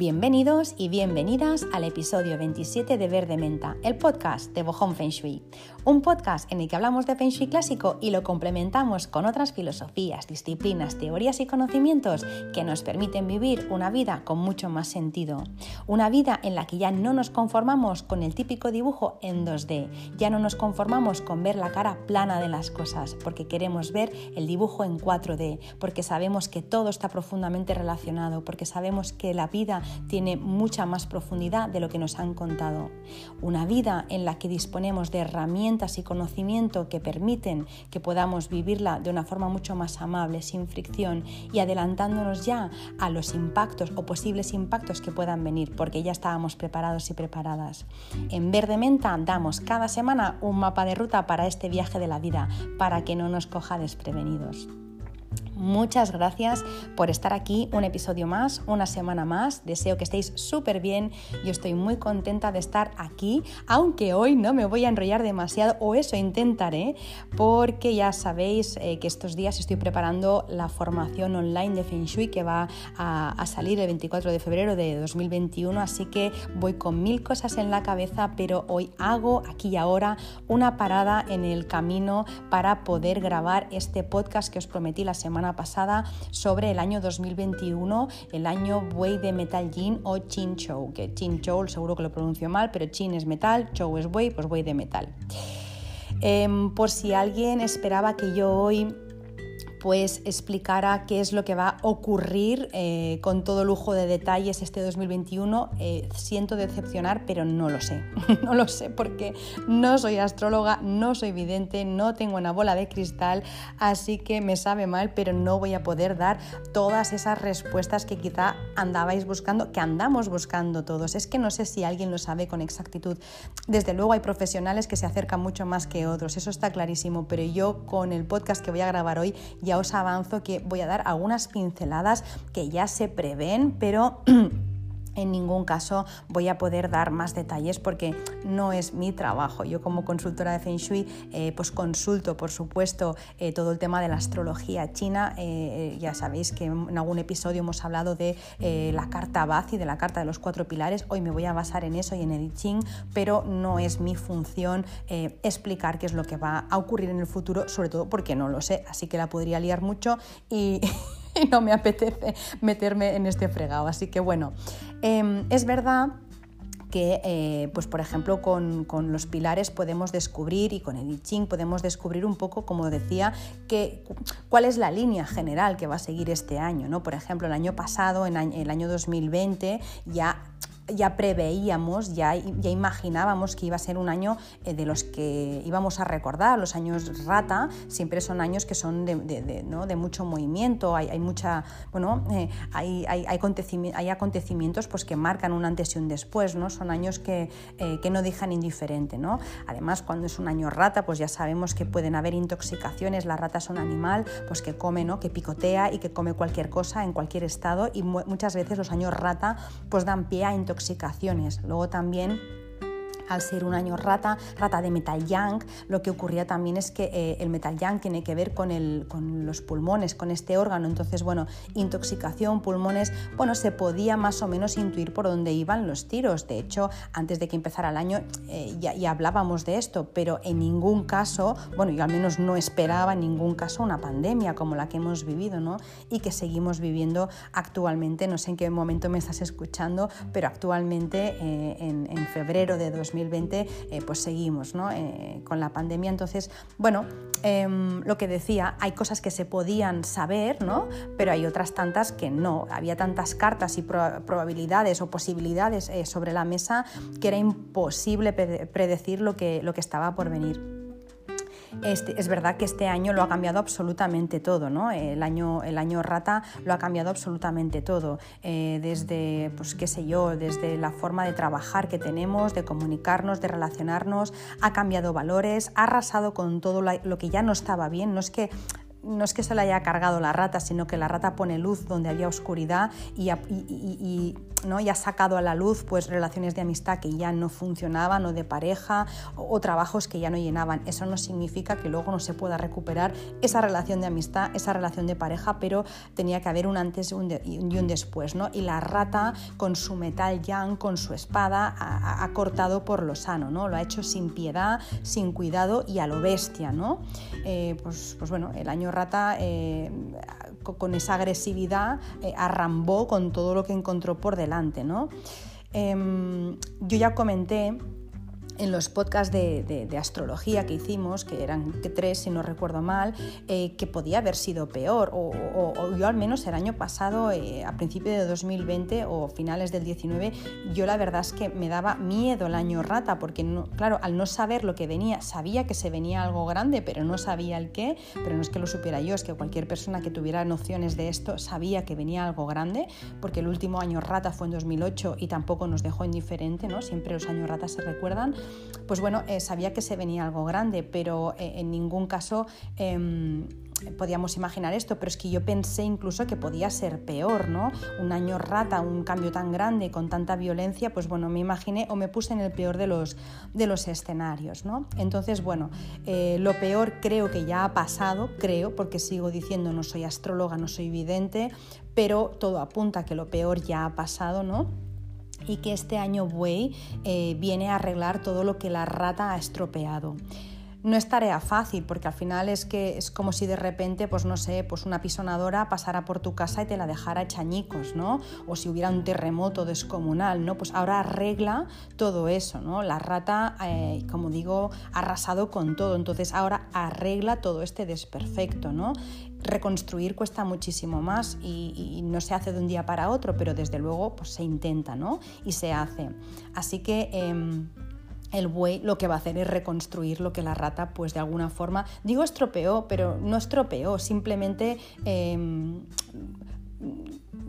Bienvenidos y bienvenidas al episodio 27 de Verde Menta, el podcast de Bojón Feng Shui. Un podcast en el que hablamos de Feng Shui clásico y lo complementamos con otras filosofías, disciplinas, teorías y conocimientos que nos permiten vivir una vida con mucho más sentido. Una vida en la que ya no nos conformamos con el típico dibujo en 2D, ya no nos conformamos con ver la cara plana de las cosas, porque queremos ver el dibujo en 4D, porque sabemos que todo está profundamente relacionado, porque sabemos que la vida tiene mucha más profundidad de lo que nos han contado. Una vida en la que disponemos de herramientas y conocimiento que permiten que podamos vivirla de una forma mucho más amable, sin fricción y adelantándonos ya a los impactos o posibles impactos que puedan venir, porque ya estábamos preparados y preparadas. En Verde Menta damos cada semana un mapa de ruta para este viaje de la vida, para que no nos coja desprevenidos. Muchas gracias por estar aquí un episodio más, una semana más. Deseo que estéis súper bien. Yo estoy muy contenta de estar aquí, aunque hoy no me voy a enrollar demasiado, o eso intentaré, porque ya sabéis eh, que estos días estoy preparando la formación online de Feng Shui que va a, salir el 24 de febrero de 2021, así que voy con mil cosas en la cabeza, pero hoy hago aquí y ahora una parada en el camino para poder grabar este podcast que os prometí la semana pasada sobre el año 2021, el año buey de metal Jin o Chin Chow, que Chin Chow seguro que lo pronuncio mal, pero Chin es metal, Chow es buey, pues buey de metal. Em, por si alguien esperaba que yo hoy pues explicara qué es lo que va a ocurrir eh, con todo lujo de detalles este 2021. Eh, siento decepcionar, pero no lo sé. no lo sé porque no soy astróloga, no soy vidente, no tengo una bola de cristal, así que me sabe mal, pero no voy a poder dar todas esas respuestas que quizá andabais buscando, que andamos buscando todos. Es que no sé si alguien lo sabe con exactitud. Desde luego hay profesionales que se acercan mucho más que otros, eso está clarísimo, pero yo con el podcast que voy a grabar hoy ya os avanzo que voy a dar algunas pinceladas que ya se prevén, pero... en ningún caso voy a poder dar más detalles porque no es mi trabajo. Yo como consultora de Feng Shui eh, pues consulto por supuesto eh, todo el tema de la astrología china. Eh, ya sabéis que en algún episodio hemos hablado de la carta Bazi, de la carta de los cuatro pilares. Hoy me voy a basar en eso y en el I Ching, pero no es mi función explicar qué es lo que va a ocurrir en el futuro, sobre todo porque no lo sé, así que la podría liar mucho y... y no me apetece meterme en este fregado. Así que bueno, em, es verdad que, eh, pues por ejemplo, con, los pilares podemos descubrir y con el I Ching podemos descubrir un poco, como decía, que, cuál es la línea general que va a seguir este año. ¿no? Por ejemplo, el año pasado, en el año 2020, ya ya preveíamos, ya, ya imaginábamos que iba a ser un año eh, de los que íbamos a recordar. Los años rata siempre son años que son de, ¿no? de mucho movimiento, hay, hay mucha, bueno, eh, hay, hay, hay, acontecimientos pues, que marcan un antes y un después, ¿no? son años que, eh, que no dejan indiferente. ¿no? Además, cuando es un año rata, pues ya sabemos que pueden haber intoxicaciones, la rata es un animal pues, que come, ¿no? que picotea y que come cualquier cosa en cualquier estado y muchas veces los años rata pues, dan pie a intoxicaciones Luego también al ser un año rata, rata de metal yang, lo que ocurría también es que eh, el metal yang tiene que ver con, el, con, los pulmones, con este órgano. Entonces, bueno, intoxicación, pulmones, bueno, se podía más o menos intuir por dónde iban los tiros. De hecho, antes de que empezara el año eh, ya, hablábamos de esto, pero en ningún caso, bueno, yo al menos no esperaba en ningún caso una pandemia como la que hemos vivido, ¿no? Y que seguimos viviendo actualmente. No sé en qué momento me estás escuchando, pero actualmente eh, en, en febrero de 2020 2020 eh, pues seguimos eh, con la pandemia. Entonces, bueno, em, lo que decía, hay cosas que se podían saber, ¿no? pero hay otras tantas que no. Había tantas cartas y probabilidades o posibilidades eh, sobre la mesa que era imposible predecir lo que, lo que estaba por venir. Este, es verdad que este año lo ha cambiado absolutamente todo, ¿no? El año, el año rata lo ha cambiado absolutamente todo, eh, desde, pues qué sé yo, desde la forma de trabajar que tenemos, de comunicarnos, de relacionarnos, ha cambiado valores, ha arrasado con todo lo que ya no estaba bien, no es que no es que se le haya cargado la rata, sino que la rata pone luz donde había oscuridad y, ¿no? ya ha sacado a la luz pues, relaciones de amistad que ya no funcionaban o de pareja o, trabajos que ya no llenaban. Eso no significa que luego no se pueda recuperar esa relación de amistad, esa relación de pareja, pero tenía que haber un antes y un, después. ¿no? Y la rata con su metal yang, con su espada, ha, cortado por lo sano, ¿no? lo ha hecho sin piedad, sin cuidado y a lo bestia. ¿no? Eh, pues, pues, bueno, el año rata... Eh, con esa agresividad eh, arrambó con todo lo que encontró por delante. ¿No? Em, yo ya comenté en los podcasts de, astrología que hicimos, que eran tres si no recuerdo mal, eh, que podía haber sido peor. O, yo al menos el año pasado, eh, a principios de 2020 o finales del 19, yo la verdad es que me daba miedo el año rata, porque claro, al no saber lo que venía, sabía que se venía algo grande, pero no sabía el qué, pero no es que lo supiera yo, es que cualquier persona que tuviera nociones de esto sabía que venía algo grande, porque el último año rata fue en 2008 y tampoco nos dejó indiferente, ¿no? Siempre los años ratas se recuerdan pues bueno, eh, sabía que se venía algo grande, pero eh, en ningún caso em, podíamos imaginar esto, pero es que yo pensé incluso que podía ser peor, ¿no? Un año rata, un cambio tan grande, con tanta violencia, pues bueno, me imaginé o me puse en el peor de los, de los escenarios, ¿no? Entonces, bueno, eh, lo peor creo que ya ha pasado, creo, porque sigo diciendo no soy astróloga, no soy vidente, pero todo apunta a que lo peor ya ha pasado, ¿no? Y que este año buey eh, viene a arreglar todo lo que la rata ha estropeado. No es tarea fácil porque al final es que es como si de repente, pues no sé, pues una pisonadora pasara por tu casa y te la dejara chañicos, ¿no? O si hubiera un terremoto descomunal, ¿no? Pues ahora arregla todo eso, ¿no? La rata, eh, como digo, ha arrasado con todo, entonces ahora arregla todo este desperfecto, ¿no? Reconstruir cuesta muchísimo más y, no se hace de un día para otro, pero desde luego pues, se intenta ¿no? y se hace. Así que em, el buey lo que va a hacer es reconstruir lo que la rata pues de alguna forma, digo estropeó, pero no estropeó, simplemente... Em,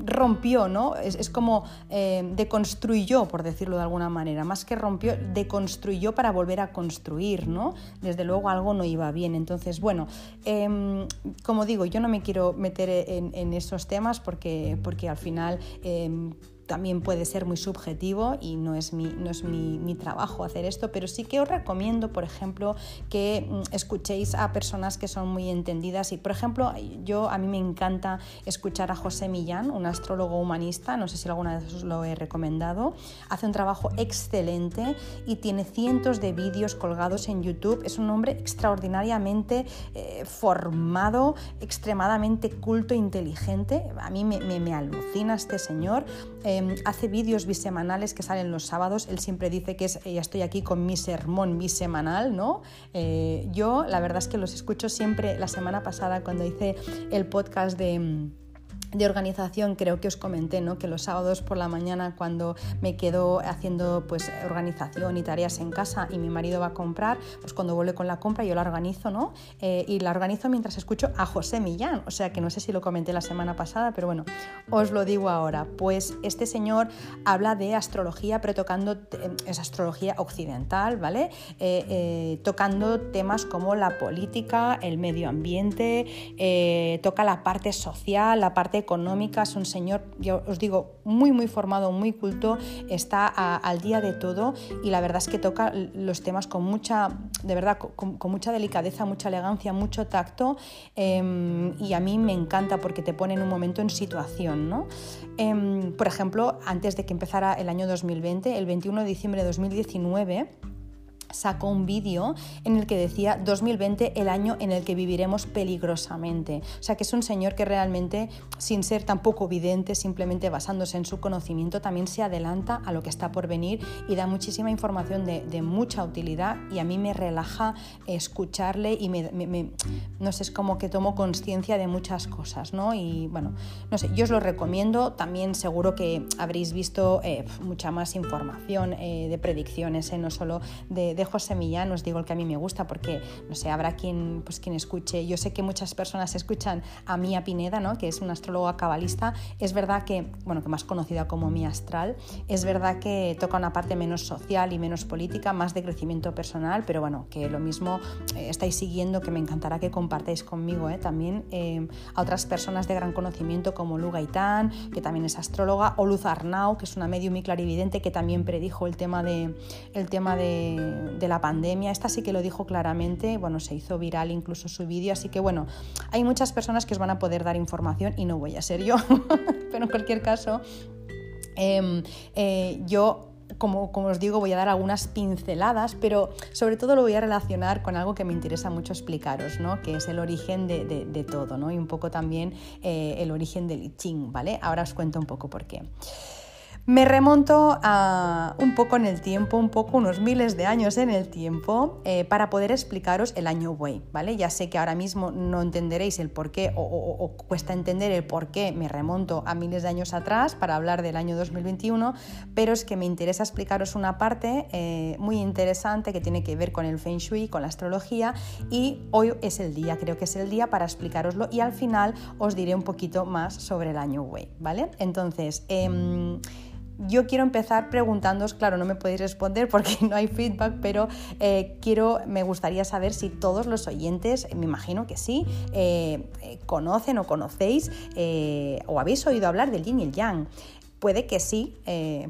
rompió, ¿no? Es, como eh, deconstruyó, por decirlo de alguna manera, más que rompió, deconstruyó para volver a construir, ¿no? Desde luego algo no iba bien. Entonces, bueno, em, como digo, yo no me quiero meter en, esos temas porque, porque al final em, también puede ser muy subjetivo y no es, mi, no es mi, trabajo hacer esto, pero sí que os recomiendo, por ejemplo, que mm, escuchéis a personas que son muy entendidas y, por ejemplo, yo a mí me encanta escuchar a José Millán, un astrólogo humanista, no sé si alguna vez os lo he recomendado, hace un trabajo excelente y tiene cientos de vídeos colgados en YouTube, es un hombre extraordinariamente eh, formado, extremadamente culto e inteligente, a mí me, me, alucina este señor. Eh, Em, hace vídeos bisemanales que salen los sábados. Él siempre dice que es, ya estoy aquí con mi sermón bisemanal, ¿no? Eh, yo la verdad es que los escucho siempre. La semana pasada cuando hice el podcast de em, de organización creo que os comenté ¿no? que los sábados por la mañana cuando me quedo haciendo pues organización y tareas en casa y mi marido va a comprar pues cuando vuelve con la compra yo la organizo ¿no? Eh, y la organizo mientras escucho a José Millán o sea que no sé si lo comenté la semana pasada pero bueno os lo digo ahora pues este señor habla de astrología pero tocando es astrología occidental vale eh, eh, tocando temas como la política el medio ambiente toca la parte social la parte económica, es un señor, yo os digo, muy, muy formado, muy culto, está al día de todo y la verdad es que toca los temas con mucha, de verdad, con, mucha delicadeza, mucha elegancia, mucho tacto em, y a mí me encanta porque te pone en un momento en situación. ¿no? Em, por ejemplo, antes de que empezara el año 2020, el 21 de diciembre de 2019, sacó un vídeo en el que decía 2020 el año en el que viviremos peligrosamente. O sea que es un señor que realmente, sin ser tampoco vidente, simplemente basándose en su conocimiento, también se adelanta a lo que está por venir y da muchísima información de, mucha utilidad y a mí me relaja escucharle y me, no sé, es como que tomo conciencia de muchas cosas, ¿no? Y bueno, no sé, yo os lo recomiendo, también seguro que habréis visto eh, mucha más información eh, de predicciones, eh, no solo de de José Millán os digo el que a mí me gusta porque, no sé, habrá quien, pues, quien escuche. Yo sé que muchas personas escuchan a Mía Pineda, ¿no? que es una astróloga cabalista. Es verdad que, bueno, que más conocida como Mía Astral, es verdad que toca una parte menos social y menos política, más de crecimiento personal, pero bueno, que lo mismo eh, estáis siguiendo, que me encantará que compartáis conmigo ¿eh? también eh, a otras personas de gran conocimiento como Lu Gaitán, que también es astróloga, o Luz Arnau, que es una medium y clarividente que también predijo el tema de, el tema de, de la pandemia. Esta sí que lo dijo claramente, bueno, se hizo viral incluso su vídeo, así que bueno, hay muchas personas que os van a poder dar información y no voy a ser yo, pero en cualquier caso, em, eh, yo como, como, os digo, voy a dar algunas pinceladas, pero sobre todo lo voy a relacionar con algo que me interesa mucho explicaros, ¿no? que es el origen de, todo, ¿no? y un poco también eh, el origen del Ching, ¿vale? Ahora os cuento un poco por qué. Me remonto a un poco en el tiempo, un poco unos miles de años en el tiempo, eh, para poder explicaros el año Wei, ¿vale? Ya sé que ahora mismo no entenderéis el por qué o, cuesta entender el por qué me remonto a miles de años atrás para hablar del año 2021, pero es que me interesa explicaros una parte eh, muy interesante que tiene que ver con el Feng Shui, con la astrología, y hoy es el día, creo que es el día para explicaroslo y al final os diré un poquito más sobre el año Wei, ¿vale? Entonces, eh, yo quiero empezar preguntándoos, claro, no me podéis responder porque no hay feedback, pero eh, quiero, me gustaría saber si todos los oyentes, me imagino que sí, eh, eh, conocen o conocéis o habéis oído hablar del yin y el yang. Puede que sí,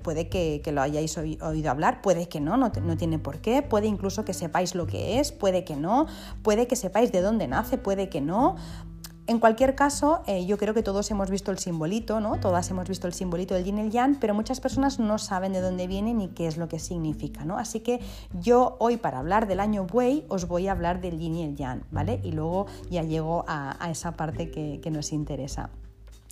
puede que, lo hayáis oído hablar, puede que no, no, tiene por qué, puede incluso que sepáis lo que es, puede que no, puede que sepáis de dónde nace, puede que no, en cualquier caso, eh, yo creo que todos hemos visto el simbolito, ¿no? Todas hemos visto el simbolito del yin y el yang, pero muchas personas no saben de dónde viene ni qué es lo que significa, ¿no? Así que yo hoy para hablar del año buey os voy a hablar del yin y el yang, ¿vale? Y luego ya llego a, esa parte que nos interesa.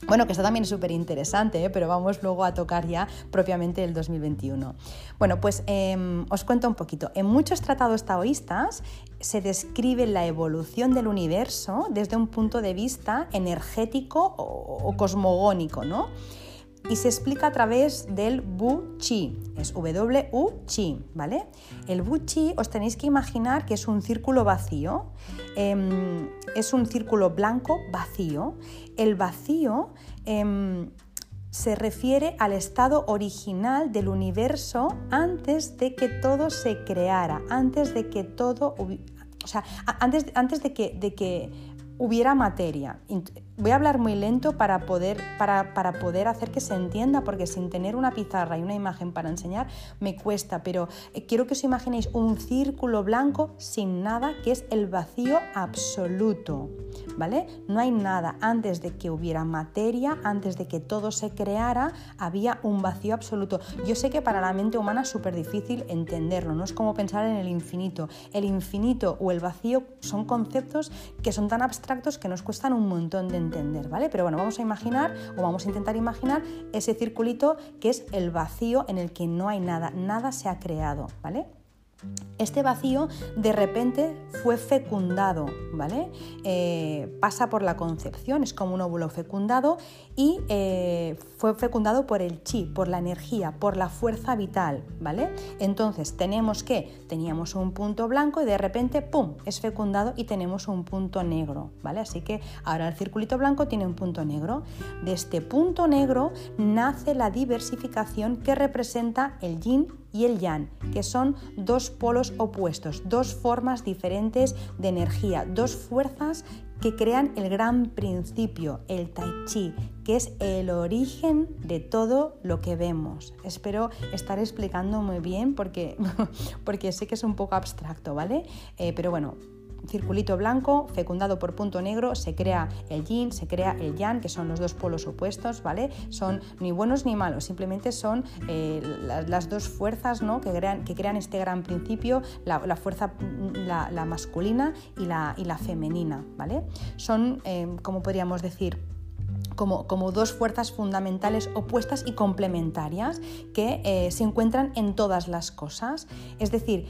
Bueno, que esto también es súper interesante, ¿eh? pero vamos luego a tocar ya propiamente el 2021. Bueno, pues em, os cuento un poquito. En muchos tratados taoístas se describe la evolución del universo desde un punto de vista energético o, cosmogónico, ¿no? Y se explica a través del Bu Chi, es W-U Chi, ¿vale? El Bu Chi os tenéis que imaginar que es un círculo vacío, em, es un círculo blanco vacío. El vacío em, se refiere al estado original del universo antes de que todo se creara, antes de que todo, o sea, antes, antes de, que, de que hubiera materia. Voy a hablar muy lento para poder, para, para, poder hacer que se entienda, porque sin tener una pizarra y una imagen para enseñar me cuesta, pero eh, quiero que os imaginéis un círculo blanco sin nada, que es el vacío absoluto, ¿vale? No hay nada. Antes de que hubiera materia, antes de que todo se creara, había un vacío absoluto. Yo sé que para la mente humana es súper difícil entenderlo, no es como pensar en el infinito. El infinito o el vacío son conceptos que son tan abstractos que nos cuestan un montón de entender, ¿vale? Pero bueno, vamos a imaginar o vamos a intentar imaginar ese circulito que es el vacío en el que no hay nada, nada se ha creado, ¿vale? Este vacío de repente fue fecundado, ¿vale? Eh, pasa por la concepción, es como un óvulo fecundado y eh, fue fecundado por el chi, por la energía, por la fuerza vital, ¿vale? Entonces tenemos que teníamos un punto blanco y de repente, ¡pum!, es fecundado y tenemos un punto negro, ¿vale? Así que ahora el circulito blanco tiene un punto negro. De este punto negro nace la diversificación que representa el yin y el yang, que son dos polos opuestos, dos formas diferentes de energía, dos fuerzas que crean el gran principio, el tai chi, que es el origen de todo lo que vemos. Espero estar explicando muy bien porque, porque sé que es un poco abstracto, ¿vale? Eh, pero bueno, circulito blanco fecundado por punto negro se crea el yin, se crea el yang, que son los dos polos opuestos, ¿vale? Son ni buenos ni malos, simplemente son eh, las, dos fuerzas ¿no? que, crean, que crean este gran principio, la, fuerza la, masculina y la, y la femenina, ¿vale? Son, eh, como podríamos decir, como, como, dos fuerzas fundamentales opuestas y complementarias que eh, se encuentran en todas las cosas. Es decir,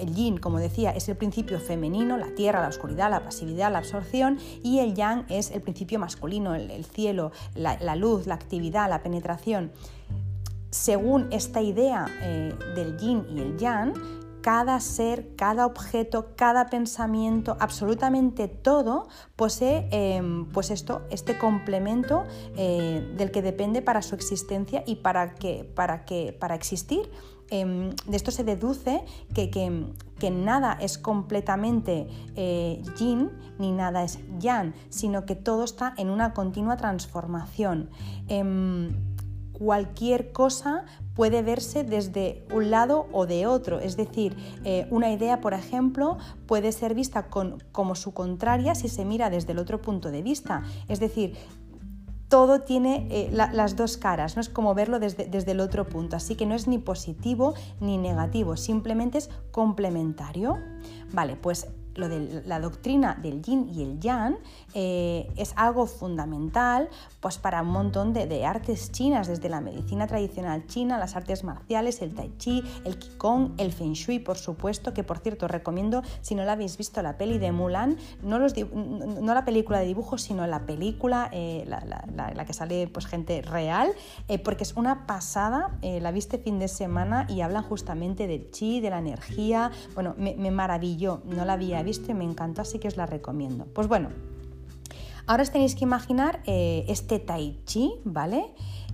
el yin, como decía, es el principio femenino, la tierra, la oscuridad, la pasividad, la absorción, y el yang es el principio masculino, el, cielo, la, luz, la actividad, la penetración. según esta idea eh, del yin y el yang, cada ser, cada objeto, cada pensamiento, absolutamente todo posee em, pues esto, este complemento eh, del que depende para su existencia y para, que, para, que, para existir. Em, de esto se deduce que, nada es completamente eh, yin ni nada es yang, sino que todo está en una continua transformación. Em, cualquier cosa puede verse desde un lado o de otro. Es decir, eh, una idea, por ejemplo, puede ser vista como su contraria si se mira desde el otro punto de vista. Es decir, todo tiene eh, las dos caras, no es como verlo desde, desde, el otro punto, así que no es ni positivo ni negativo, simplemente es complementario. Vale, pues lo de la doctrina del yin y el yang eh, es algo fundamental pues, para un montón de, artes chinas, desde la medicina tradicional china, las artes marciales, el tai chi, el qigong, el feng shui, por supuesto, que por cierto recomiendo, si no la habéis visto, la peli de Mulan, no, los, no la película de dibujos, sino la película, eh, la, que sale pues, gente real, eh, porque es una pasada, la viste fin de semana y hablan justamente del chi, de la energía, bueno, me, me maravilló, no la había visto y me encantó, así que os la recomiendo. Pues bueno, ahora os tenéis que imaginar eh, este tai chi, ¿vale?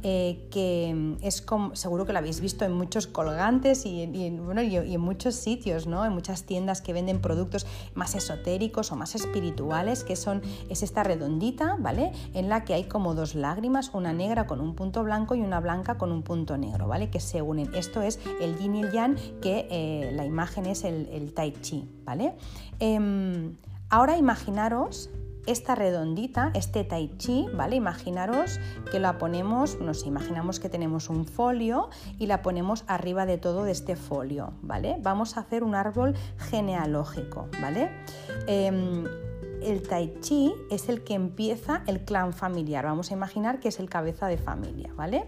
Eh, que es como, seguro que lo habéis visto en muchos colgantes y, bueno, y, en muchos sitios, ¿no? en muchas tiendas que venden productos más esotéricos o más espirituales, que son, es esta redondita, ¿vale? En la que hay como dos lágrimas, una negra con un punto blanco y una blanca con un punto negro, ¿vale? Que se unen. Esto es el yin y el yang, que eh, la imagen es el, tai chi, ¿vale? Em, ahora imaginaros esta redondita, este tai chi, ¿vale? Imaginaros que la ponemos, nos imaginamos que tenemos un folio y la ponemos arriba de todo de este folio, ¿vale? Vamos a hacer un árbol genealógico, ¿vale? Em, el tai chi es el que empieza el clan familiar, vamos a imaginar que es el cabeza de familia, ¿vale?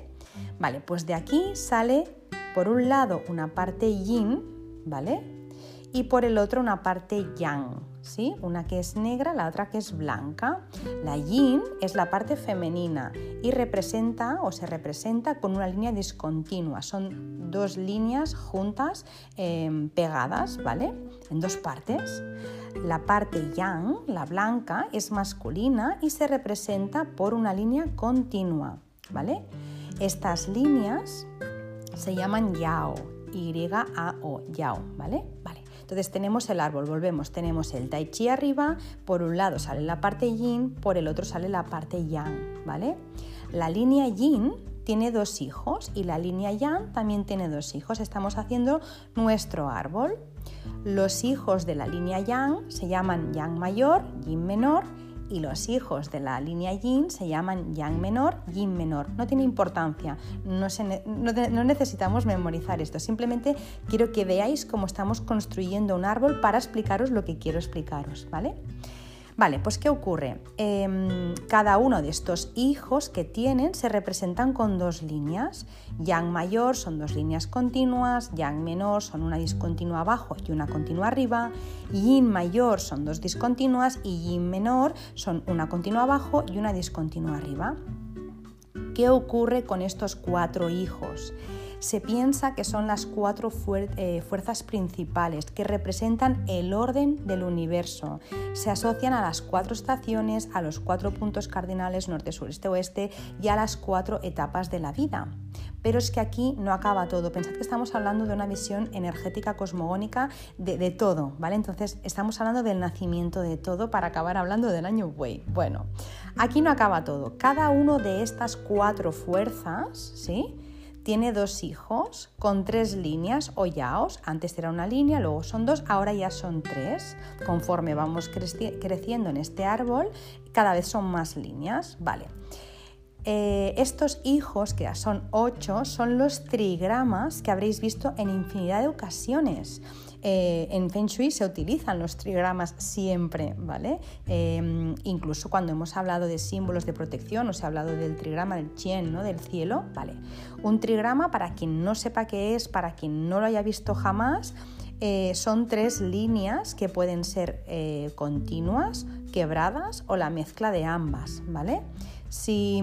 Vale, pues de aquí sale por un lado una parte yin, ¿vale? y por el otro una parte yang, ¿sí? Una que es negra, la otra que es blanca. La yin es la parte femenina y representa o se representa con una línea discontinua. Son dos líneas juntas em, pegadas, ¿vale? En dos partes. La parte yang, la blanca, es masculina y se representa por una línea continua, ¿vale? Estas líneas se llaman yao, Y-A-O, yao, ¿vale? Vale. Entonces tenemos el árbol, volvemos, tenemos el tai chi arriba, por un lado sale la parte yin, por el otro sale la parte yang, ¿vale? La línea yin tiene dos hijos y la línea yang también tiene dos hijos. Estamos haciendo nuestro árbol. Los hijos de la línea yang se llaman yang mayor, yin menor y los hijos de la línea yin se llaman yang menor, yin menor. No tiene importancia, no, necesitamos memorizar esto, simplemente quiero que veáis cómo estamos construyendo un árbol para explicaros lo que quiero explicaros, ¿vale? Vale, pues ¿qué ocurre? Em, cada uno de estos hijos que tienen se representan con dos líneas. Yang mayor son dos líneas continuas, Yang menor son una discontinua abajo y una continua arriba, Yin mayor son dos discontinuas y Yin menor son una continua abajo y una discontinua arriba. ¿Qué ocurre con estos cuatro hijos? Se piensa que son las cuatro eh, fuerzas principales que representan el orden del universo. Se asocian a las cuatro estaciones, a los cuatro puntos cardinales norte, sur, este, oeste y a las cuatro etapas de la vida. Pero es que aquí no acaba todo. Pensad que estamos hablando de una visión energética cosmogónica de, todo, ¿vale? Entonces estamos hablando del nacimiento de todo para acabar hablando del año Wei. Bueno, aquí no acaba todo. Cada uno de estas cuatro fuerzas, ¿sí? Tiene dos hijos con tres líneas o yaos. Antes era una línea, luego son dos, ahora ya son tres. Conforme vamos creciendo en este árbol, cada vez son más líneas. Vale. Eh, estos hijos, que ya son ocho, son los trigramas que habréis visto en infinidad de ocasiones. Eh, en Feng Shui se utilizan los trigramas siempre, ¿vale? Em, incluso cuando hemos hablado de símbolos de protección o se ha hablado del trigrama del Chien, ¿no? Del cielo, ¿vale? Un trigrama, para quien no sepa qué es, para quien no lo haya visto jamás, eh, son tres líneas que pueden ser eh, continuas, quebradas o la mezcla de ambas, ¿vale? Si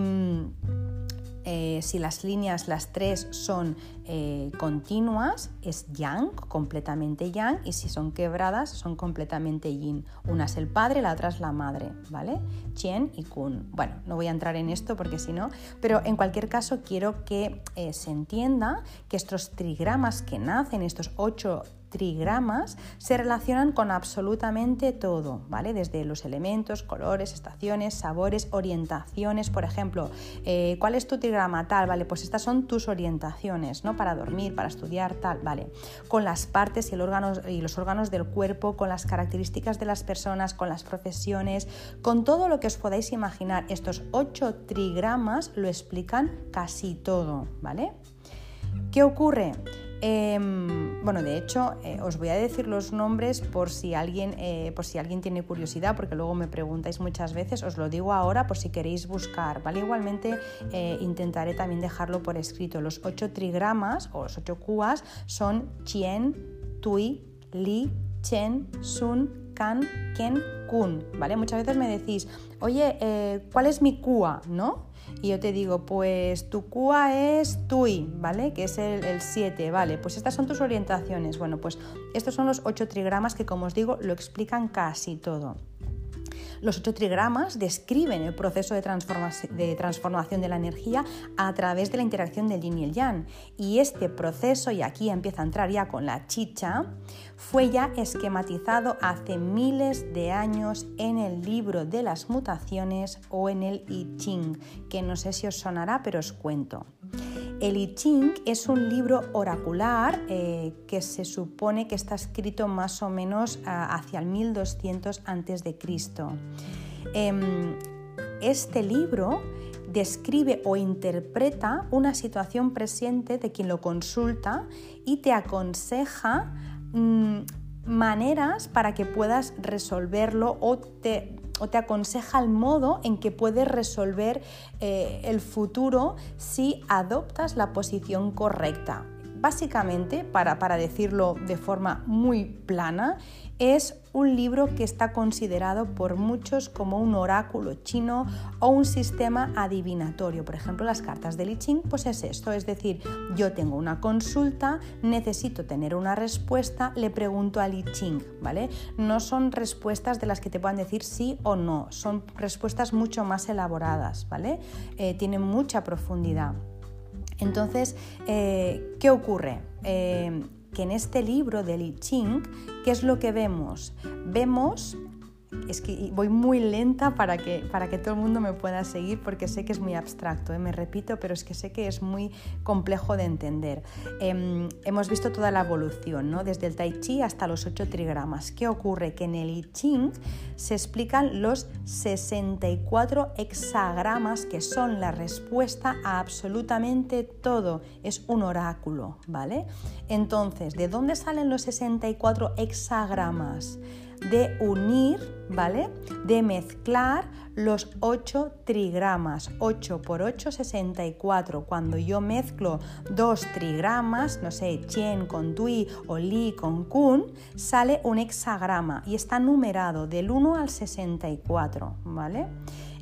eh, si las líneas, las tres, son eh, continuas, es yang, completamente yang, y si son quebradas, son completamente yin. Una es el padre, la otra es la madre, ¿vale? Chien y kun. Bueno, no voy a entrar en esto porque si no, pero en cualquier caso quiero que eh, se entienda que estos trigramas que nacen, estos ocho trigramas se relacionan con absolutamente todo, ¿vale? Desde los elementos, colores, estaciones, sabores, orientaciones, por ejemplo, eh, ¿cuál es tu trigrama tal? Vale, pues estas son tus orientaciones, ¿no? Para dormir, para estudiar, tal, vale. Con las partes y, y los órganos del cuerpo, con las características de las personas, con las profesiones, con todo lo que os podáis imaginar. Estos ocho trigramas lo explican casi todo, ¿vale? ¿Qué ocurre? Em, bueno, de hecho, eh, os voy a decir los nombres por si, alguien, eh, por si alguien tiene curiosidad, porque luego me preguntáis muchas veces, os lo digo ahora por si queréis buscar, ¿vale? Igualmente eh, intentaré también dejarlo por escrito. Los ocho trigramas o los ocho cuas son Chien, Tui, Li, Chen, Sun, Kan, Ken, Kun, ¿vale? Muchas veces me decís, oye, ¿cuál es mi Kua? ¿No? Y yo te digo, pues tu CUA es TUI, ¿vale? Que es el 7, ¿vale? Pues estas son tus orientaciones. Bueno, pues estos son los 8 trigramas que, como os digo, lo explican casi todo. Los ocho trigramas describen el proceso de, transformación de la energía a través de la interacción del yin y el yang. Y este proceso, y aquí empieza a entrar ya con la chicha, fue ya esquematizado hace miles de años en el libro de las mutaciones o en el I Ching, que no sé si os sonará, pero os cuento. El I Ching es un libro oracular eh, que se supone que está escrito más o menos ah, hacia el 1200 a.C. Em, este libro describe o interpreta una situación presente de quien lo consulta y te aconseja mm, maneras para que puedas resolverlo o te o te aconseja el modo en que puedes resolver eh, el futuro si adoptas la posición correcta. Básicamente, para, para decirlo de forma muy plana, es un libro que está considerado por muchos como un oráculo chino o un sistema adivinatorio. Por ejemplo, las cartas de I Ching, pues es esto, es decir, yo tengo una consulta, necesito tener una respuesta, le pregunto a I Ching, ¿vale? No son respuestas de las que te puedan decir sí o no, son respuestas mucho más elaboradas, ¿vale? Eh, tienen mucha profundidad. Entonces, eh, ¿qué ocurre? Eh, que en este libro de Li Ching, ¿qué es lo que vemos? Vemos es que voy muy lenta para que, para que todo el mundo me pueda seguir porque sé que es muy abstracto, ¿eh? me repito, pero es que sé que es muy complejo de entender. Em, hemos visto toda la evolución, ¿no? desde el Tai Chi hasta los ocho trigramas. ¿Qué ocurre? Que en el I Ching se explican los 64 hexagramas que son la respuesta a absolutamente todo. Es un oráculo, ¿vale? Entonces, ¿de dónde salen los 64 hexagramas? De unir, ¿vale? De mezclar los 8 trigramas. 8 por 8, 64. Cuando yo mezclo dos trigramas, no sé, Chien con Tui o Li con Kun, sale un hexagrama y está numerado del 1 al 64, ¿vale?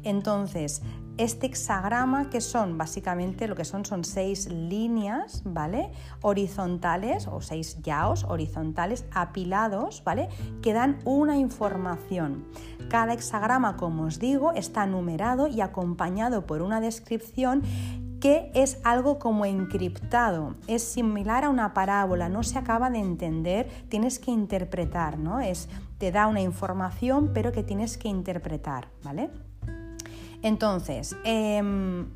Entonces, este hexagrama, que son básicamente lo que son, son seis líneas, ¿vale? Horizontales o seis yaos horizontales apilados, ¿vale? Que dan una información. Cada hexagrama, como os digo, está numerado y acompañado por una descripción que es algo como encriptado, es similar a una parábola, no se acaba de entender, tienes que interpretar, ¿no? Es, te da una información, pero que tienes que interpretar, ¿vale? Entonces, em,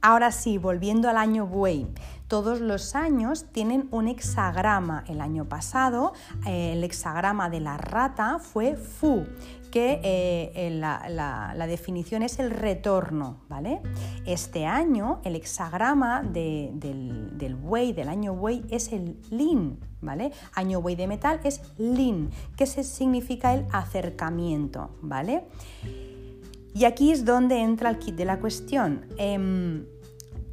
ahora sí, volviendo al año buey, todos los años tienen un hexagrama. El año pasado el hexagrama de la rata fue Fu, que eh, la, definición es el retorno, ¿vale? Este año el hexagrama del, del buey, del año buey, es el Lin, ¿vale? Año buey de metal es Lin, que significa el acercamiento, ¿vale? Y aquí es donde entra el kit de la cuestión. Em,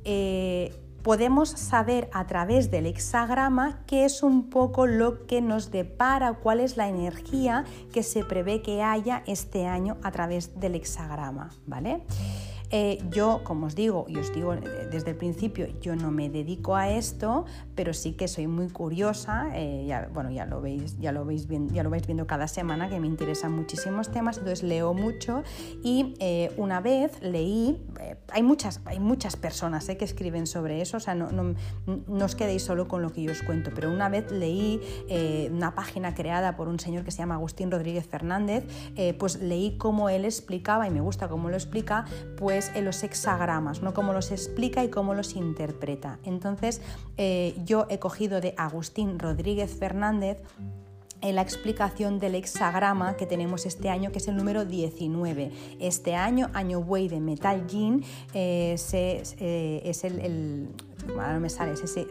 eh, podemos saber a través del hexagrama qué es un poco lo que nos depara, cuál es la energía que se prevé que haya este año a través del hexagrama, ¿vale? Eh, yo, como os digo, y os digo desde el principio, yo no me dedico a esto, pero sí que soy muy curiosa, eh, ya, bueno, ya lo veis, ya lo veis bien, ya lo vais viendo cada semana que me interesan muchísimos temas, entonces leo mucho. Y eh, una vez leí, hay muchas, hay muchas personas que escriben sobre eso, o sea, no, no, no, os quedéis solo con lo que yo os cuento, pero una vez leí una página creada por un señor que se llama Agustín Rodríguez Fernández, pues leí cómo él explicaba, y me gusta cómo lo explica, pues en los hexagramas, ¿no? cómo los explica y cómo los interpreta. Entonces, eh, yo he cogido de Agustín Rodríguez Fernández en la explicación del hexagrama que tenemos este año, que es el número 19. Este año, año Buey de Metal Gin, eh, eh, es el, ahora no me sale, se,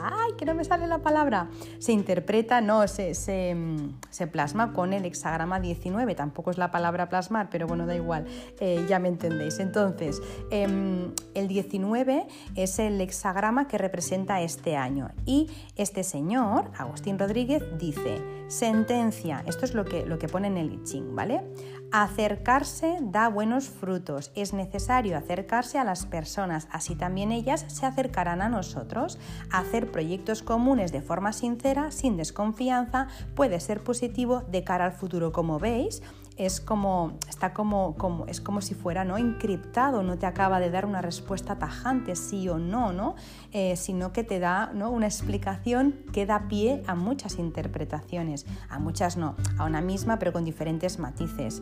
ay, que no me sale la palabra, se interpreta, no, se, se, plasma con el hexagrama 19, tampoco es la palabra plasmar, pero bueno, da igual, eh, ya me entendéis. Entonces, em, el 19 es el hexagrama que representa este año. Y este señor, Agustín Rodríguez, dice, sentencia, esto es lo que, lo que pone en el I Ching, ¿vale? Acercarse da buenos frutos. Es necesario acercarse a las personas, así también ellas se acercarán a nosotros. Hacer proyectos comunes de forma sincera, sin desconfianza, puede ser positivo de cara al futuro. Como veis, es como, está como, como, es como si fuera ¿no? encriptado, no te acaba de dar una respuesta tajante, sí o no, ¿no? Eh, sino que te da ¿no? una explicación que da pie a muchas interpretaciones, a muchas no, a una misma pero con diferentes matices.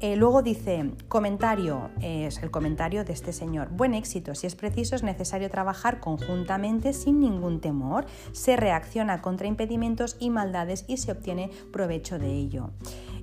Eh, luego dice, comentario, es el comentario de este señor. Buen éxito, si es preciso es necesario trabajar conjuntamente sin ningún temor, se reacciona contra impedimentos y maldades y se obtiene provecho de ello.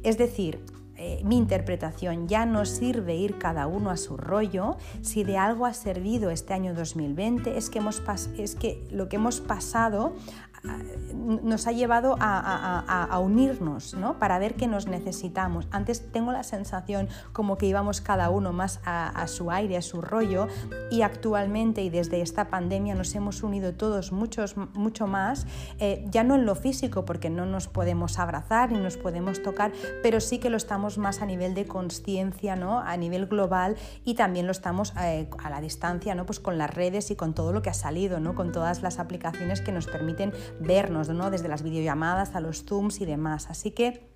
Es decir, eh, mi interpretación, ya no sirve ir cada uno a su rollo. Si de algo ha servido este año 2020 es que, hemos es que lo que hemos pasado nos ha llevado a, unirnos, ¿no? Para ver que nos necesitamos. Antes tengo la sensación como que íbamos cada uno más a, su aire, a su rollo, y actualmente y desde esta pandemia nos hemos unido todos muchos, mucho más, eh, ya no en lo físico, porque no nos podemos abrazar ni nos podemos tocar, pero sí que lo estamos más a nivel de conciencia, ¿no? A nivel global y también lo estamos eh, a la distancia, ¿no? Pues con las redes y con todo lo que ha salido, ¿no? Con todas las aplicaciones que nos permiten vernos, ¿no? desde las videollamadas a los Zooms y demás. Así que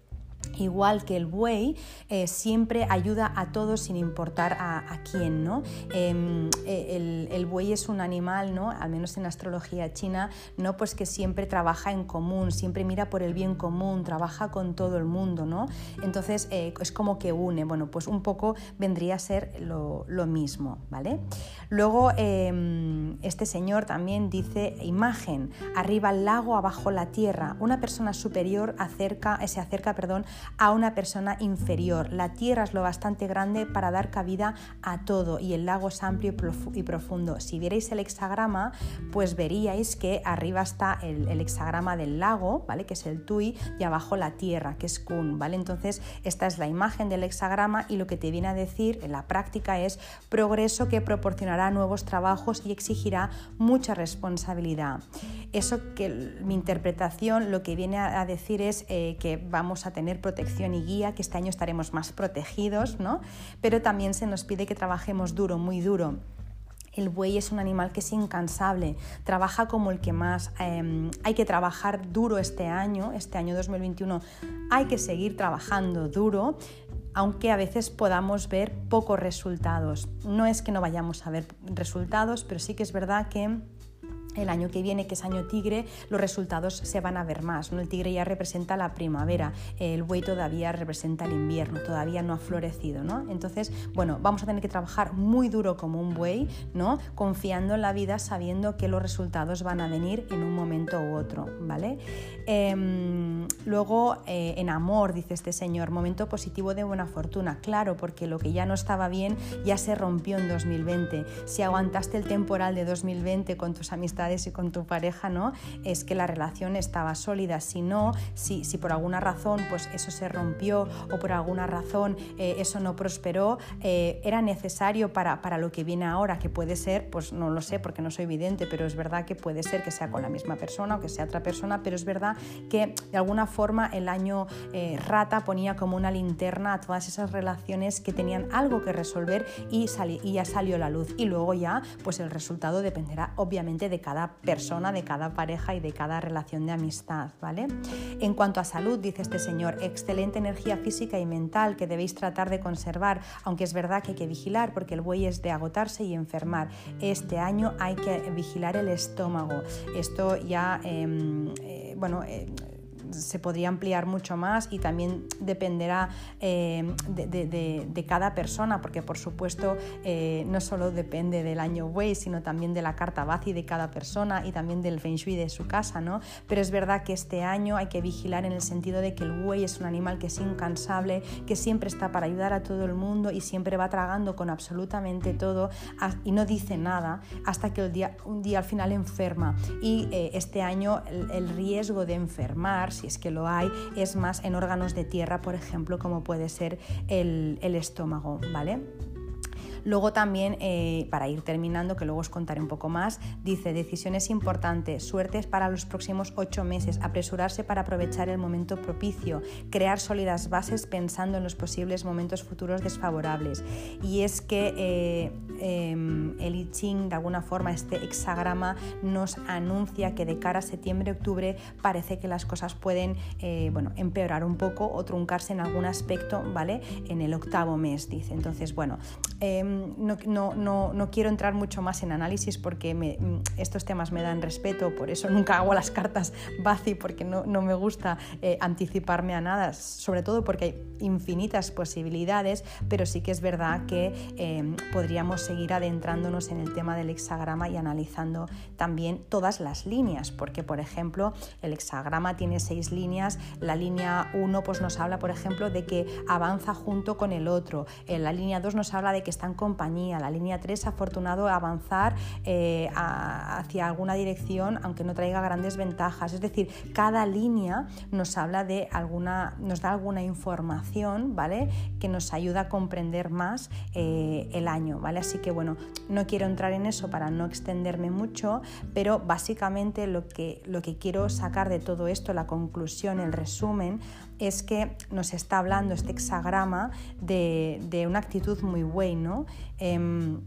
Igual que el buey, eh, siempre ayuda a todos sin importar a, quién. ¿no? Em, eh, el, buey es un animal, ¿no? al menos en astrología china, ¿no? pues que siempre trabaja en común, siempre mira por el bien común, trabaja con todo el mundo. ¿no? Entonces eh, es como que une, bueno, pues un poco vendría a ser lo, mismo. ¿vale? Luego em, este señor también dice imagen, arriba el lago, abajo la tierra. Una persona superior acerca, se acerca perdón, a una persona inferior. La tierra es lo bastante grande para dar cabida a todo y el lago es amplio y profundo. Si vierais el hexagrama, pues veríais que arriba está el, hexagrama del lago, ¿vale? que es el Tui, y abajo la tierra, que es Kun. ¿vale? Entonces, esta es la imagen del hexagrama y lo que te viene a decir en la práctica es progreso que proporcionará nuevos trabajos y exigirá mucha responsabilidad. Eso que mi interpretación lo que viene a decir es eh, que vamos a tener protección y guía, que este año estaremos más protegidos, ¿no? Pero también se nos pide que trabajemos duro, muy duro. El buey es un animal que es incansable, trabaja como el que más. Em, hay que trabajar duro este año, este año 2021 hay que seguir trabajando duro, aunque a veces podamos ver pocos resultados. No es que no vayamos a ver resultados, pero sí que es verdad que el año que viene, que es año tigre, los resultados se van a ver más. ¿no? El tigre ya representa la primavera, el buey todavía representa el invierno, todavía no ha florecido. ¿no? Entonces, bueno, vamos a tener que trabajar muy duro como un buey, ¿no? confiando en la vida, sabiendo que los resultados van a venir en un momento u otro. ¿vale? Em, luego, eh, en amor, dice este señor, momento positivo de buena fortuna. Claro, porque lo que ya no estaba bien ya se rompió en 2020. Si aguantaste el temporal de 2020 con tus amistades, y con tu pareja, ¿no? Es que la relación estaba sólida. Si no, si, si por alguna razón pues eso se rompió o por alguna razón eh, eso no prosperó, eh, era necesario para, para lo que viene ahora, que puede ser, pues no lo sé porque no soy evidente, pero es verdad que puede ser que sea con la misma persona o que sea otra persona, pero es verdad que de alguna forma el año eh, rata ponía como una linterna a todas esas relaciones que tenían algo que resolver y, y ya salió la luz. Y luego ya, pues el resultado dependerá obviamente de cada persona, de cada pareja y de cada relación de amistad, ¿vale? En cuanto a salud, dice este señor, excelente energía física y mental que debéis tratar de conservar, aunque es verdad que hay que vigilar porque el buey es de agotarse y enfermar. Este año hay que vigilar el estómago. Esto ya, em, eh, bueno, eh, se podría ampliar mucho más y también dependerá eh, de, cada persona, porque por supuesto eh, no solo depende del año Wei, sino también de la carta Bazi de cada persona y también del Feng Shui de su casa, ¿no? Pero es verdad que este año hay que vigilar en el sentido de que el Wei es un animal que es incansable, que siempre está para ayudar a todo el mundo y siempre va tragando con absolutamente todo y no dice nada hasta que el día, un día al final enferma. Y eh, este año el riesgo de enfermar si es que lo hay, es más en órganos de tierra, por ejemplo, como puede ser el, el estómago, ¿vale? Luego también, eh, para ir terminando, que luego os contaré un poco más, dice decisiones importantes, suertes para los próximos ocho meses, apresurarse para aprovechar el momento propicio, crear sólidas bases pensando en los posibles momentos futuros desfavorables. Y es que eh, em, el I Ching, de alguna forma, este hexagrama nos anuncia que de cara a septiembre-octubre parece que las cosas pueden eh, bueno, empeorar un poco o truncarse en algún aspecto, ¿vale? En el octavo mes, dice. Entonces, bueno, em, no, quiero entrar mucho más en análisis porque mm, estos temas me dan respeto, por eso nunca hago las cartas Bazi porque no, me gusta eh, anticiparme a nada, sobre todo porque hay infinitas posibilidades, pero sí que es verdad que em, podríamos seguir adentrándonos en el tema del hexagrama y analizando también todas las líneas, porque por ejemplo el hexagrama tiene seis líneas, la línea 1 pues nos habla por ejemplo de que avanza junto con el otro, en la línea 2 nos habla de que están compañía. La línea 3 afortunado avanzar eh, hacia alguna dirección aunque no traiga grandes ventajas. Es decir, cada línea nos habla de alguna, nos da alguna información, ¿vale? Que nos ayuda a comprender más eh, el año, ¿vale? Así que bueno, no quiero entrar en eso para no extenderme mucho, pero básicamente lo que, lo que quiero sacar de todo esto, la conclusión, el resumen, es que nos está hablando este hexagrama de, de una actitud muy buena, ¿no? Em,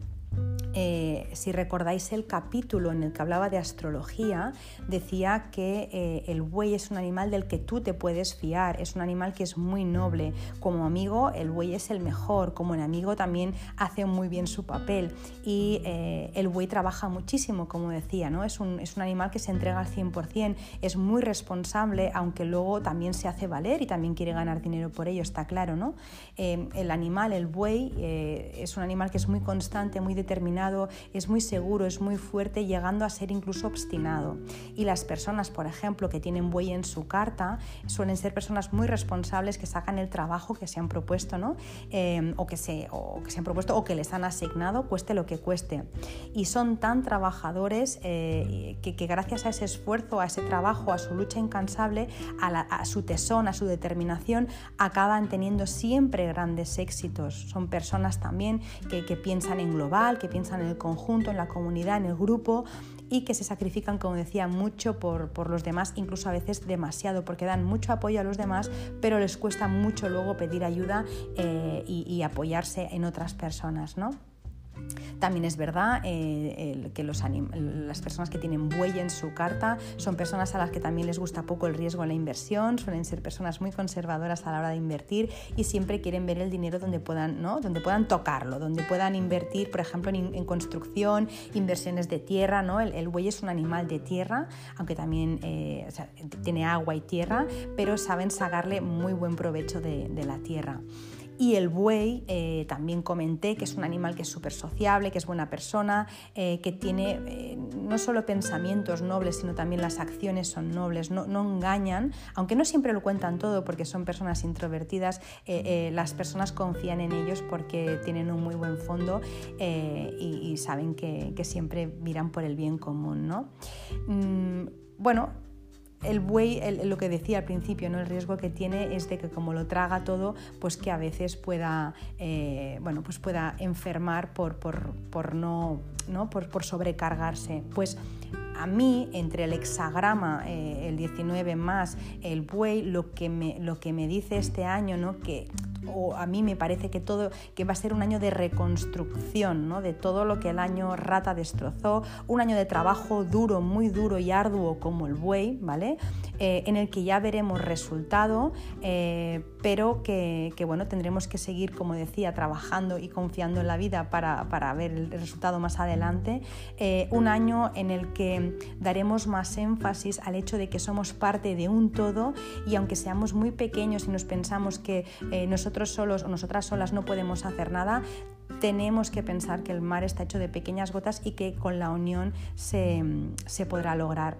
eh, si recordáis el capítulo en el que hablaba de astrología, decía que eh, el buey es un animal del que tú te puedes fiar, es un animal que es muy noble. Como amigo, el buey es el mejor, como enemigo también hace muy bien su papel. Y eh, el buey trabaja muchísimo, como decía, ¿no? es, un, es un animal que se entrega al 100%, es muy responsable, aunque luego también se hace valer y también quiere ganar dinero por ello, está claro. ¿no? el animal, el buey, es un animal que es muy constante, muy determinado, es muy seguro, es muy fuerte, llegando a ser incluso obstinado. Y las personas, por ejemplo, que tienen buey en su carta, suelen ser personas muy responsables que sacan el trabajo que se han propuesto, ¿no? Em, o, que se, que se han propuesto o que les han asignado, cueste lo que cueste. Y son tan trabajadores eh, que, gracias a ese esfuerzo, a ese trabajo, a su lucha incansable, a, su tesón, a su determinación, acaban teniendo siempre grandes éxitos. Son personas también que, que piensan en global, que piensan en el conjunto, en la comunidad, en el grupo y que se sacrifican, como decía, mucho por, los demás, incluso a veces demasiado, porque dan mucho apoyo a los demás, pero les cuesta mucho luego pedir ayuda eh, y, y apoyarse en otras personas, ¿no? También es verdad eh, que los las personas que tienen buey en su carta son personas a las que también les gusta poco el riesgo en la inversión, suelen ser personas muy conservadoras a la hora de invertir y siempre quieren ver el dinero donde puedan, ¿no? donde puedan tocarlo, donde puedan invertir, por ejemplo, en, construcción, inversiones de tierra. ¿no? El, buey es un animal de tierra, aunque también eh, tiene agua y tierra, pero saben sacarle muy buen provecho de la tierra. Y el buey eh, también comenté que es un animal que es súper sociable, que es buena persona, eh, que tiene eh, no solo pensamientos nobles, sino también las acciones son nobles, no, engañan, aunque no siempre lo cuentan todo porque son personas introvertidas, las personas confían en ellos porque tienen un muy buen fondo y, saben que, siempre miran por el bien común. ¿no? Mm, bueno, el buey, lo que decía al principio, ¿no? el riesgo que tiene es de que como lo traga todo, pues que a veces pueda, eh, bueno, pues pueda enfermar por, por, no, ¿no? Por, sobrecargarse. Pues a mí, entre el hexagrama, eh, el 19 más el buey, lo que me, lo que me dice este año, ¿no? que o a mí me parece que todo que va a ser un año de reconstrucción ¿no? de todo lo que el año rata destrozó, un año de trabajo duro, muy duro y arduo como el buey, ¿vale? Eh, en el que ya veremos resultado, eh, pero que, bueno, tendremos que seguir, como decía, trabajando y confiando en la vida para, ver el resultado más adelante. Eh, un año en el que daremos más énfasis al hecho de que somos parte de un todo y aunque seamos muy pequeños y nos pensamos que nosotros solos o nosotras solas no podemos hacer nada, tenemos que pensar que el mar está hecho de pequeñas gotas y que con la unión se, se podrá lograr.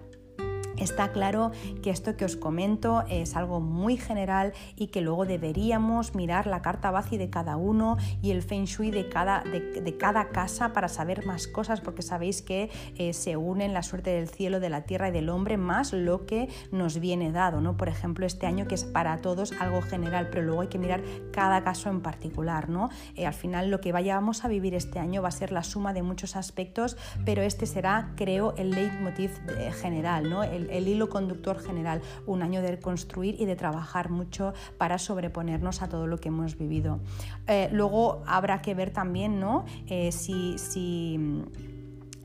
Está claro que esto que os comento es algo muy general y que luego deberíamos mirar la carta base de cada uno y el feng shui de cada, de, cada casa para saber más cosas, porque sabéis que eh, se unen la suerte del cielo, de la tierra y del hombre más lo que nos viene dado. ¿no? Por ejemplo, este año que es para todos algo general, pero luego hay que mirar cada caso en particular. ¿no? Eh, al final lo que vayamos a vivir este año va a ser la suma de muchos aspectos, pero este será, creo, el leitmotiv eh, general, ¿no? Hilo conductor general, un año de construir y de trabajar mucho para sobreponernos a todo lo que hemos vivido. Eh, luego habrá que ver también ¿no? Eh, si, si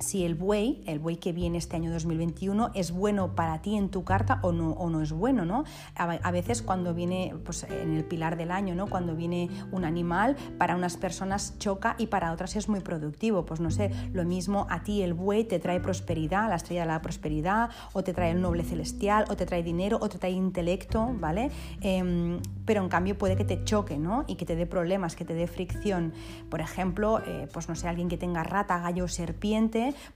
si el buey, el buey que viene este año 2021, es bueno para ti en tu carta o no, o no es bueno, ¿no? A, veces cuando viene, pues en el pilar del año, ¿no? Cuando viene un animal, para unas personas choca y para otras es muy productivo. Pues no sé, lo mismo a ti el buey te trae prosperidad, la estrella de la prosperidad, o te trae el noble celestial, o te trae dinero, o te trae intelecto, ¿vale? Em, pero en cambio puede que te choque, ¿no? Y que te dé problemas, que te dé fricción. Por ejemplo, eh, pues no sé, alguien que tenga rata, gallo o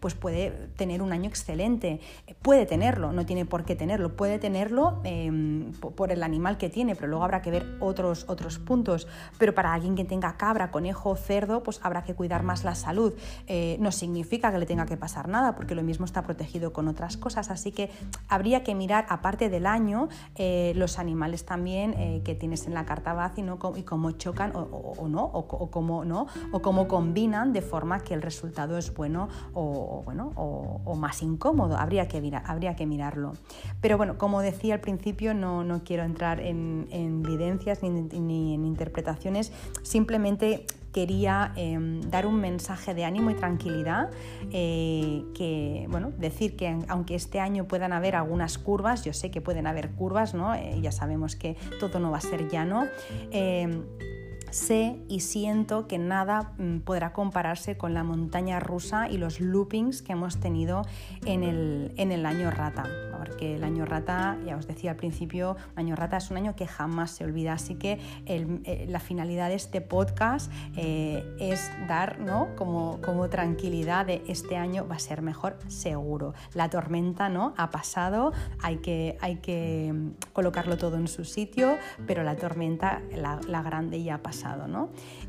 pues puede tener un año excelente. Puede tenerlo, no tiene por qué tenerlo, puede tenerlo em, por el animal que tiene, pero luego habrá que ver otros, otros puntos. Pero para alguien que tenga cabra, conejo, cerdo, pues habrá que cuidar más la salud. Eh, no significa que le tenga que pasar nada, porque lo mismo está protegido con otras cosas. Así que habría que mirar, aparte del año, eh, los animales también eh, que tienes en la carta base y, y cómo chocan o, no, o, cómo, ¿no? o cómo combinan de forma que el resultado es bueno o o, bueno, o, más incómodo, habría que, habría que mirarlo. Pero bueno, como decía al principio, no, no quiero entrar en, evidencias ni, en interpretaciones, simplemente quería em, dar un mensaje de ánimo y tranquilidad, eh, que, bueno, decir que aunque este año puedan haber algunas curvas, yo sé que pueden haber curvas, ¿no? Eh, ya sabemos que todo no va a ser llano, em, sé y siento que nada mm, podrá compararse con la montaña rusa y los loopings que hemos tenido en el, en el año rata. Porque el año rata, ya os decía al principio, el año rata es un año que jamás se olvida. Así que eh, la finalidad de este podcast eh, es dar ¿no? como, como tranquilidad de este año va a ser mejor seguro. La tormenta ¿no? ha pasado, hay que, hay que mm, colocarlo todo en su sitio, pero la tormenta, la, la grande ya ha pasado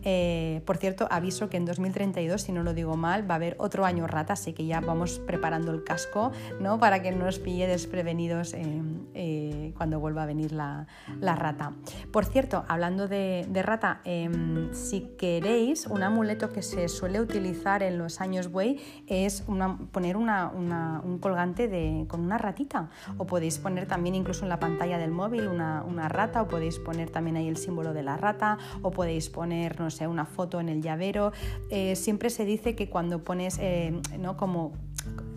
eh, por cierto, aviso que en 2032, si no lo digo mal, va a haber otro año rata, así que ya vamos preparando el casco ¿no? para que no nos pille desprevenidos eh, eh, cuando vuelva a venir la, rata. Por cierto, hablando de, rata, em, si queréis, un amuleto que se suele utilizar en los años buey es poner un colgante de, con una ratita, o podéis poner también incluso en la pantalla del móvil una, una rata, o podéis poner también ahí el símbolo de la rata, o podéis poner, no sé, una foto en el llavero. Eh, siempre se dice que cuando pones, eh, ¿no? Como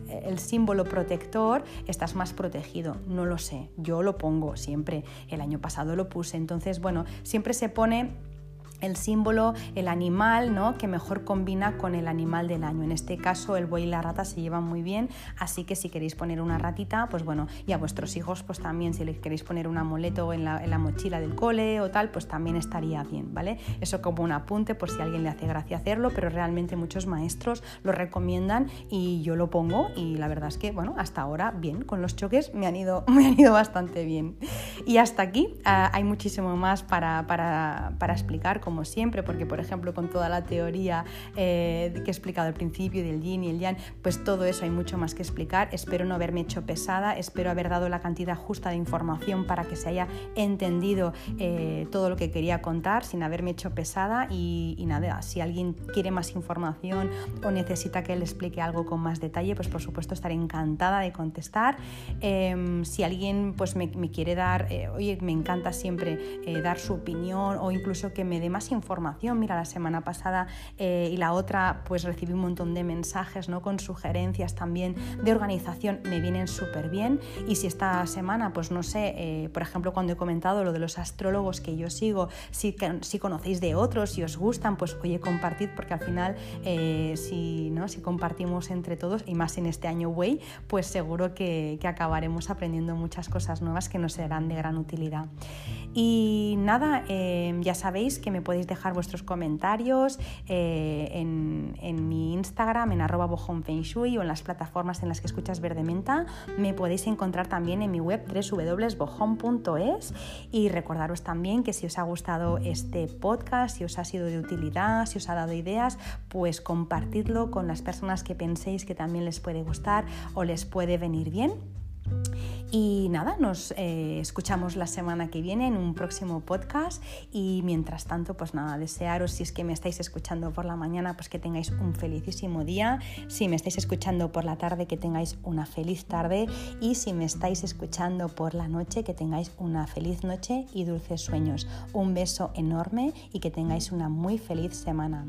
el símbolo protector, estás más protegido. No lo sé, yo lo pongo siempre. El año pasado lo puse. Entonces, bueno, siempre se pone el símbolo, el animal, ¿no? Que mejor combina con el animal del año. En este caso, el buey y la rata se llevan muy bien, así que si queréis poner una ratita, pues bueno, y a vuestros hijos, pues también, si les queréis poner un amuleto en la, en la mochila del cole o tal, pues también estaría bien, ¿vale? Eso como un apunte por si a alguien le hace gracia hacerlo, pero realmente muchos maestros lo recomiendan y yo lo pongo y la verdad es que, bueno, hasta ahora bien, con los choques me han ido, me han ido bastante bien. Y hasta aquí uh, hay muchísimo más para, para, para explicar como siempre, porque por ejemplo con toda la teoría eh, que he explicado al principio del yin y el yang, pues todo eso hay mucho más que explicar. Espero no haberme hecho pesada, espero haber dado la cantidad justa de información para que se haya entendido eh, todo lo que quería contar sin haberme hecho pesada y, nada, si alguien quiere más información o necesita que le explique algo con más detalle, pues por supuesto estaré encantada de contestar. Eh, si alguien pues me, quiere dar, eh, oye, me encanta siempre dar su opinión o incluso que me dé más información. Mira, la semana pasada eh, y la otra, pues recibí un montón de mensajes ¿no? con sugerencias también de organización, me vienen súper bien. Y si esta semana, pues no sé, eh, por ejemplo, cuando he comentado lo de los astrólogos que yo sigo, si, si conocéis de otros, si os gustan, pues oye, compartid, porque al final, eh, si, ¿no? si compartimos entre todos, y más en este año Way, pues seguro que, acabaremos aprendiendo muchas cosas nuevas que nos serán de gran utilidad. Y nada, ya sabéis que me podéis dejar vuestros comentarios eh, en, en, mi Instagram, en arroba bojonfengshui o en las plataformas en las que escuchas Verde Menta. Me podéis encontrar también en mi web www.bojon.es y recordaros también que si os ha gustado este podcast, si os ha sido de utilidad, si os ha dado ideas, pues compartidlo con las personas que penséis que también les puede gustar o les puede venir bien. Y nada, nos eh, escuchamos la semana que viene en un próximo podcast y mientras tanto, pues nada, desearos si es que me estáis escuchando por la mañana, pues que tengáis un felicísimo día, si me estáis escuchando por la tarde, que tengáis una feliz tarde y si me estáis escuchando por la noche, que tengáis una feliz noche y dulces sueños. Un beso enorme y que tengáis una muy feliz semana.